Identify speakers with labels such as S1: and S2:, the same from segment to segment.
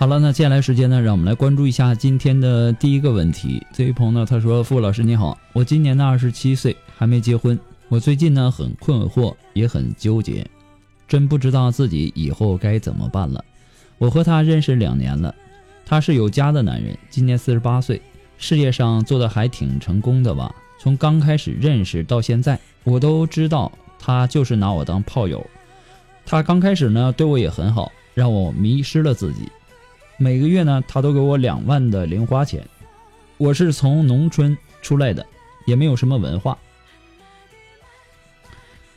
S1: 好了，那接下来时间呢，让我们来关注一下今天的第一个问题。这位朋友呢，他说：“傅老师你好，我今年呢二十七岁，还没结婚。我最近呢很困惑，也很纠结，真不知道自己以后该怎么办了。我和他认识两年了，他是有家的男人，今年四十八岁，事业上做的还挺成功的吧。从刚开始认识到现在，我都知道他就是拿我当炮友。他刚开始呢对我也很好，让我迷失了自己。”每个月呢，他都给我两万的零花钱。我是从农村出来的，也没有什么文化，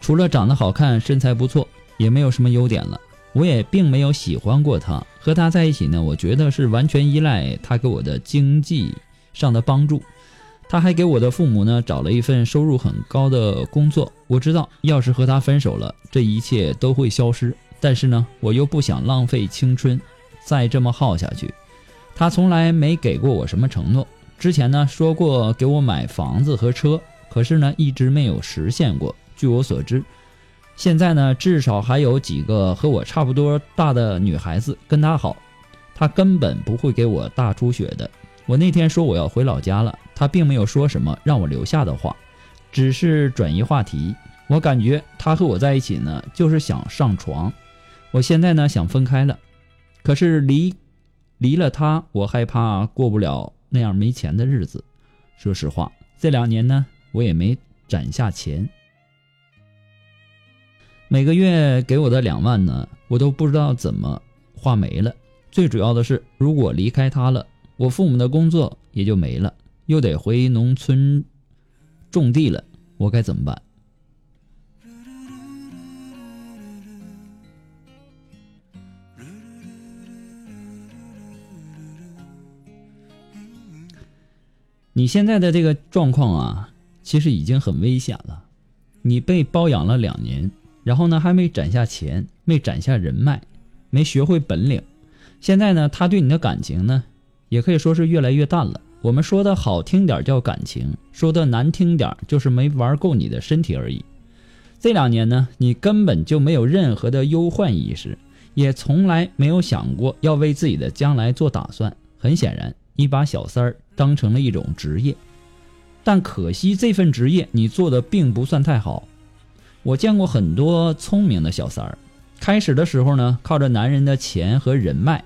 S1: 除了长得好看、身材不错，也没有什么优点了。我也并没有喜欢过他。和他在一起呢，我觉得是完全依赖他给我的经济上的帮助。他还给我的父母呢找了一份收入很高的工作。我知道，要是和他分手了，这一切都会消失。但是呢，我又不想浪费青春。再这么耗下去，他从来没给过我什么承诺。之前呢说过给我买房子和车，可是呢一直没有实现过。据我所知，现在呢至少还有几个和我差不多大的女孩子跟他好，他根本不会给我大出血的。我那天说我要回老家了，他并没有说什么让我留下的话，只是转移话题。我感觉他和我在一起呢，就是想上床。我现在呢想分开了。可是离离了他，我害怕过不了那样没钱的日子。说实话，这两年呢，我也没攒下钱。每个月给我的两万呢，我都不知道怎么花没了。最主要的是，如果离开他了，我父母的工作也就没了，又得回农村种地了，我该怎么办？你现在的这个状况啊，其实已经很危险了。你被包养了两年，然后呢还没攒下钱，没攒下人脉，没学会本领。现在呢，他对你的感情呢，也可以说是越来越淡了。我们说的好听点叫感情，说的难听点就是没玩够你的身体而已。这两年呢，你根本就没有任何的忧患意识，也从来没有想过要为自己的将来做打算。很显然。你把小三儿当成了一种职业，但可惜这份职业你做的并不算太好。我见过很多聪明的小三儿，开始的时候呢，靠着男人的钱和人脉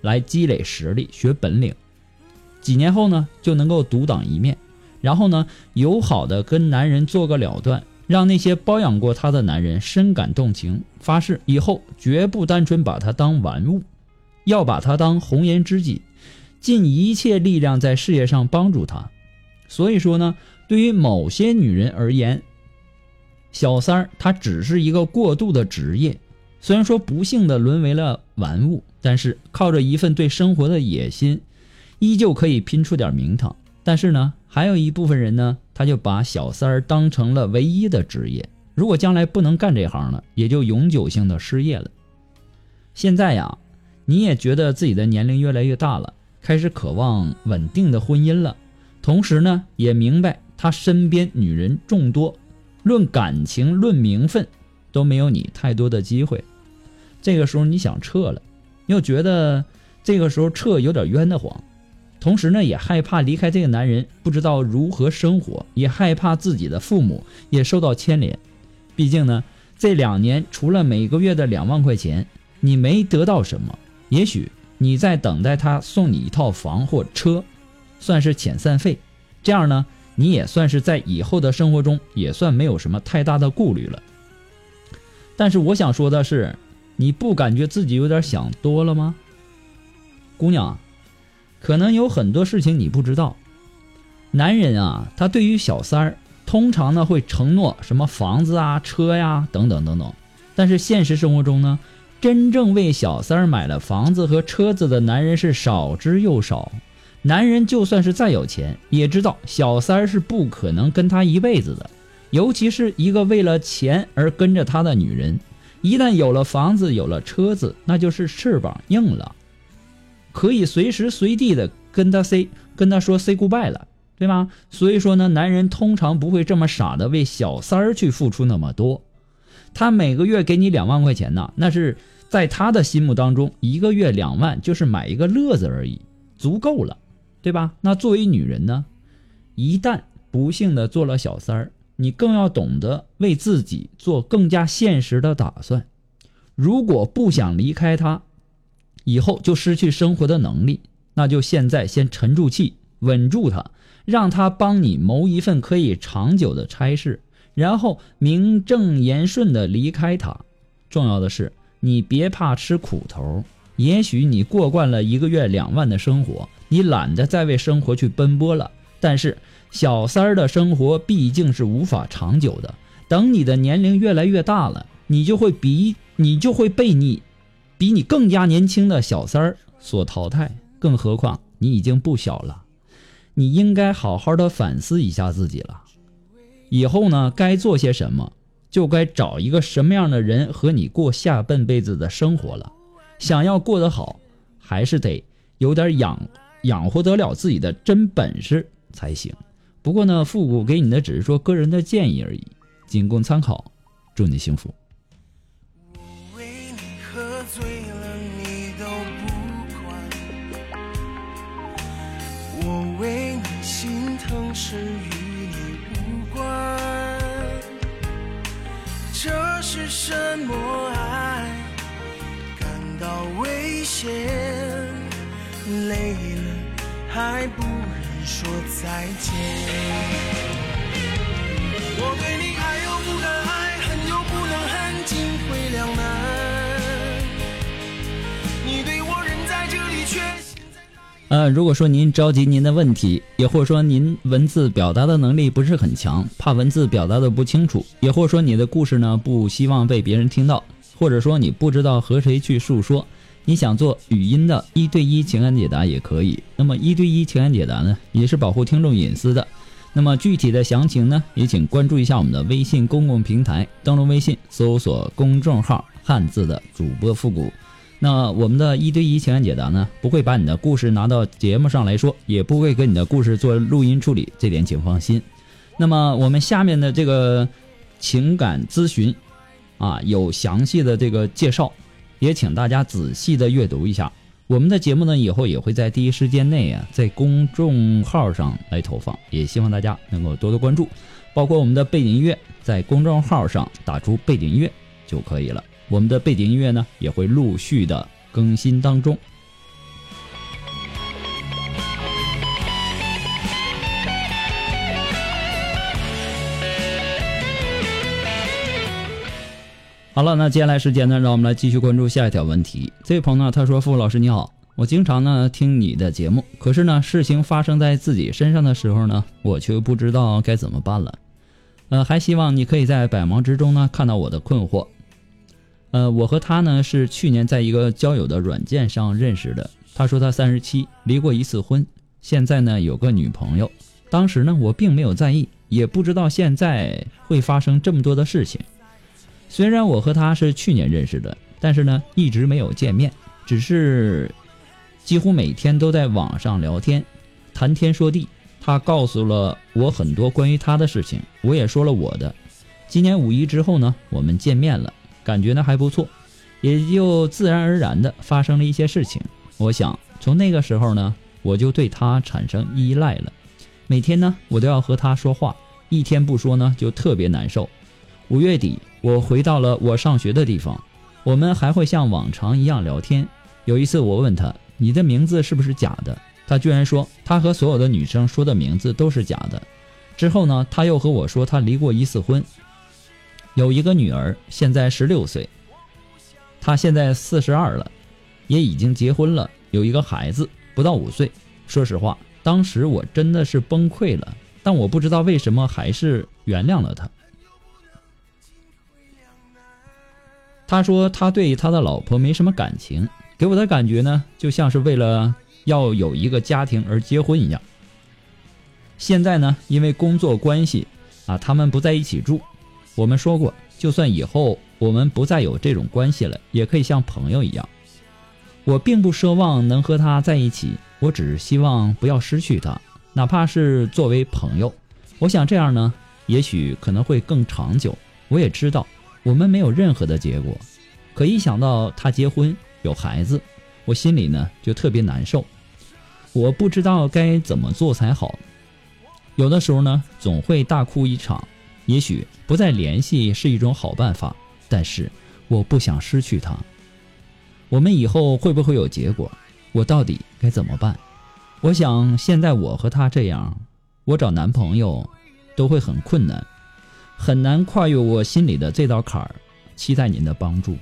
S1: 来积累实力、学本领，几年后呢就能够独当一面，然后呢友好的跟男人做个了断，让那些包养过他的男人深感动情，发誓以后绝不单纯把他当玩物，要把他当红颜知己。尽一切力量在事业上帮助他，所以说呢，对于某些女人而言，小三儿她只是一个过渡的职业，虽然说不幸的沦为了玩物，但是靠着一份对生活的野心，依旧可以拼出点名堂。但是呢，还有一部分人呢，他就把小三儿当成了唯一的职业。如果将来不能干这行了，也就永久性的失业了。现在呀，你也觉得自己的年龄越来越大了，开始渴望稳定的婚姻了，同时呢，也明白他身边女人众多，论感情、论名分，都没有你太多的机会。这个时候你想撤了，又觉得这个时候撤有点冤得慌，同时呢，也害怕离开这个男人不知道如何生活，也害怕自己的父母也受到牵连。毕竟呢，这两年除了每个月的两万块钱，你没得到什么。也许你在等待他送你一套房或车，算是遣散费。这样呢，你也算是在以后的生活中也算没有什么太大的顾虑了。但是我想说的是，你不感觉自己有点想多了吗？姑娘，可能有很多事情你不知道。男人啊，他对于小三儿。通常呢会承诺什么房子啊、车呀等等等等，但是现实生活中呢，真正为小三儿买了房子和车子的男人是少之又少。男人就算是再有钱，也知道小三儿是不可能跟他一辈子的，尤其是一个为了钱而跟着他的女人，一旦有了房子、有了车子，那就是翅膀硬了，可以随时随地的跟他 say 跟他说 say goodbye 了。对吗？所以说呢，男人通常不会这么傻的为小三儿去付出那么多。他每个月给你两万块钱呢，那是在他的心目当中，一个月两万就是买一个乐子而已，足够了，对吧？那作为女人呢，一旦不幸的做了小三儿，你更要懂得为自己做更加现实的打算。如果不想离开他，以后就失去生活的能力，那就现在先沉住气，稳住他。让他帮你谋一份可以长久的差事，然后名正言顺的离开他。重要的是，你别怕吃苦头。也许你过惯了一个月两万的生活，你懒得再为生活去奔波了。但是小三儿的生活毕竟是无法长久的。等你的年龄越来越大了，你就会比你就会被你比你更加年轻的小三儿所淘汰。更何况你已经不小了。你应该好好的反思一下自己了，以后呢，该做些什么，就该找一个什么样的人和你过下半辈子的生活了。想要过得好，还是得有点养养活得了自己的真本事才行。不过呢，复古给你的只是说个人的建议而已，仅供参考。祝你幸福。什么爱？感到危险，累了还不忍说再见。我对你爱又不敢爱，恨又不能恨，进退两难。呃，如果说您着急您的问题，也或者说您文字表达的能力不是很强，怕文字表达的不清楚，也或者说你的故事呢不希望被别人听到，或者说你不知道和谁去诉说，你想做语音的一对一情感解答也可以。那么一对一情感解答呢，也是保护听众隐私的。那么具体的详情呢，也请关注一下我们的微信公共平台，登录微信搜索公众号“汉字的主播复古”。那我们的一对一情感解答呢，不会把你的故事拿到节目上来说，也不会给你的故事做录音处理，这点请放心。那么我们下面的这个情感咨询啊，有详细的这个介绍，也请大家仔细的阅读一下。我们的节目呢，以后也会在第一时间内啊，在公众号上来投放，也希望大家能够多多关注，包括我们的背景音乐，在公众号上打出背景音乐就可以了。我们的背景音乐呢，也会陆续的更新当中。好了，那接下来时间呢，让我们来继续关注下一条问题。这位朋友呢，他说：“付老师你好，我经常呢听你的节目，可是呢，事情发生在自己身上的时候呢，我却不知道该怎么办了。呃，还希望你可以在百忙之中呢看到我的困惑。”呃，我和他呢是去年在一个交友的软件上认识的。他说他三十七，离过一次婚，现在呢有个女朋友。当时呢我并没有在意，也不知道现在会发生这么多的事情。虽然我和他是去年认识的，但是呢一直没有见面，只是几乎每天都在网上聊天，谈天说地。他告诉了我很多关于他的事情，我也说了我的。今年五一之后呢，我们见面了，感觉呢还不错，也就自然而然的发生了一些事情。我想从那个时候呢，我就对他产生依赖了。每天呢，我都要和他说话，一天不说呢，就特别难受。五月底，我回到了我上学的地方，我们还会像往常一样聊天。有一次，我问他：“你的名字是不是假的？”他居然说他和所有的女生说的名字都是假的。之后呢，他又和我说他离过一次婚，有一个女儿，现在十六岁。他现在四十二了，也已经结婚了，有一个孩子，不到五岁。说实话，当时我真的是崩溃了，但我不知道为什么还是原谅了他。他说他对他的老婆没什么感情，给我的感觉呢，就像是为了。要有一个家庭而结婚一样。现在呢，因为工作关系，啊，他们不在一起住。我们说过，就算以后我们不再有这种关系了，也可以像朋友一样。我并不奢望能和他在一起，我只是希望不要失去他，哪怕是作为朋友。我想这样呢，也许可能会更长久。我也知道我们没有任何的结果，可一想到他结婚有孩子，我心里呢就特别难受。我不知道该怎么做才好，有的时候呢总会大哭一场。也许不再联系是一种好办法，但是我不想失去他。我们以后会不会有结果？我到底该怎么办？我想现在我和他这样，我找男朋友都会很困难，很难跨越我心里的这道坎儿。期待您的帮助。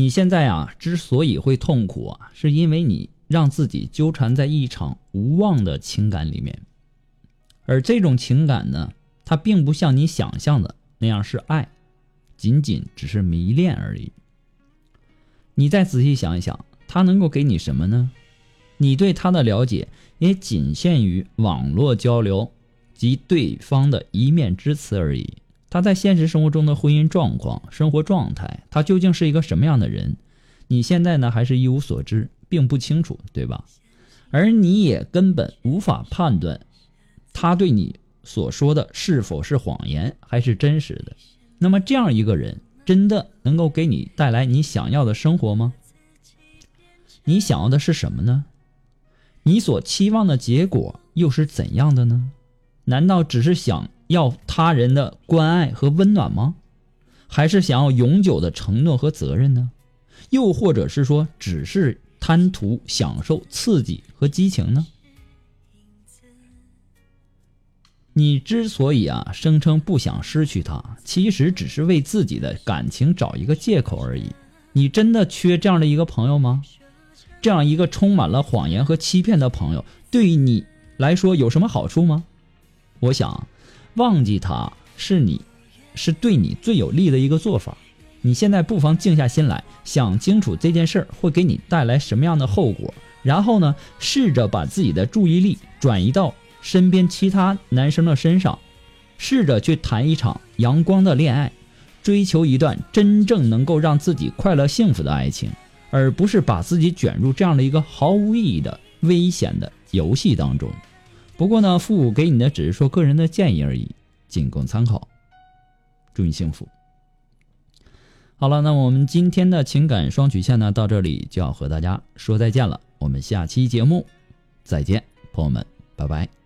S1: 你现在啊，之所以会痛苦啊，是因为你让自己纠缠在一场无望的情感里面，而这种情感呢，它并不像你想象的那样是爱，仅仅只是迷恋而已。你再仔细想一想，他能够给你什么呢？你对他的了解也仅限于网络交流及对方的一面之词而已。他在现实生活中的婚姻状况、生活状态，他究竟是一个什么样的人？你现在呢还是一无所知，并不清楚，对吧？而你也根本无法判断，他对你所说的是否是谎言，还是真实的。那么这样一个人，真的能够给你带来你想要的生活吗？你想要的是什么呢？你所期望的结果又是怎样的呢？难道只是想？要他人的关爱和温暖吗？还是想要永久的承诺和责任呢？又或者是说，只是贪图享受刺激和激情呢？你之所以啊声称不想失去他，其实只是为自己的感情找一个借口而已。你真的缺这样的一个朋友吗？这样一个充满了谎言和欺骗的朋友，对于你来说有什么好处吗？我想。忘记他是你，是对你最有利的一个做法。你现在不妨静下心来，想清楚这件事儿会给你带来什么样的后果，然后呢，试着把自己的注意力转移到身边其他男生的身上，试着去谈一场阳光的恋爱，追求一段真正能够让自己快乐幸福的爱情，而不是把自己卷入这样的一个毫无意义的危险的游戏当中。不过呢，父母给你的只是说个人的建议而已，仅供参考。祝你幸福。好了，那我们今天的情感双曲线呢，到这里就要和大家说再见了。我们下期节目再见，朋友们，拜拜。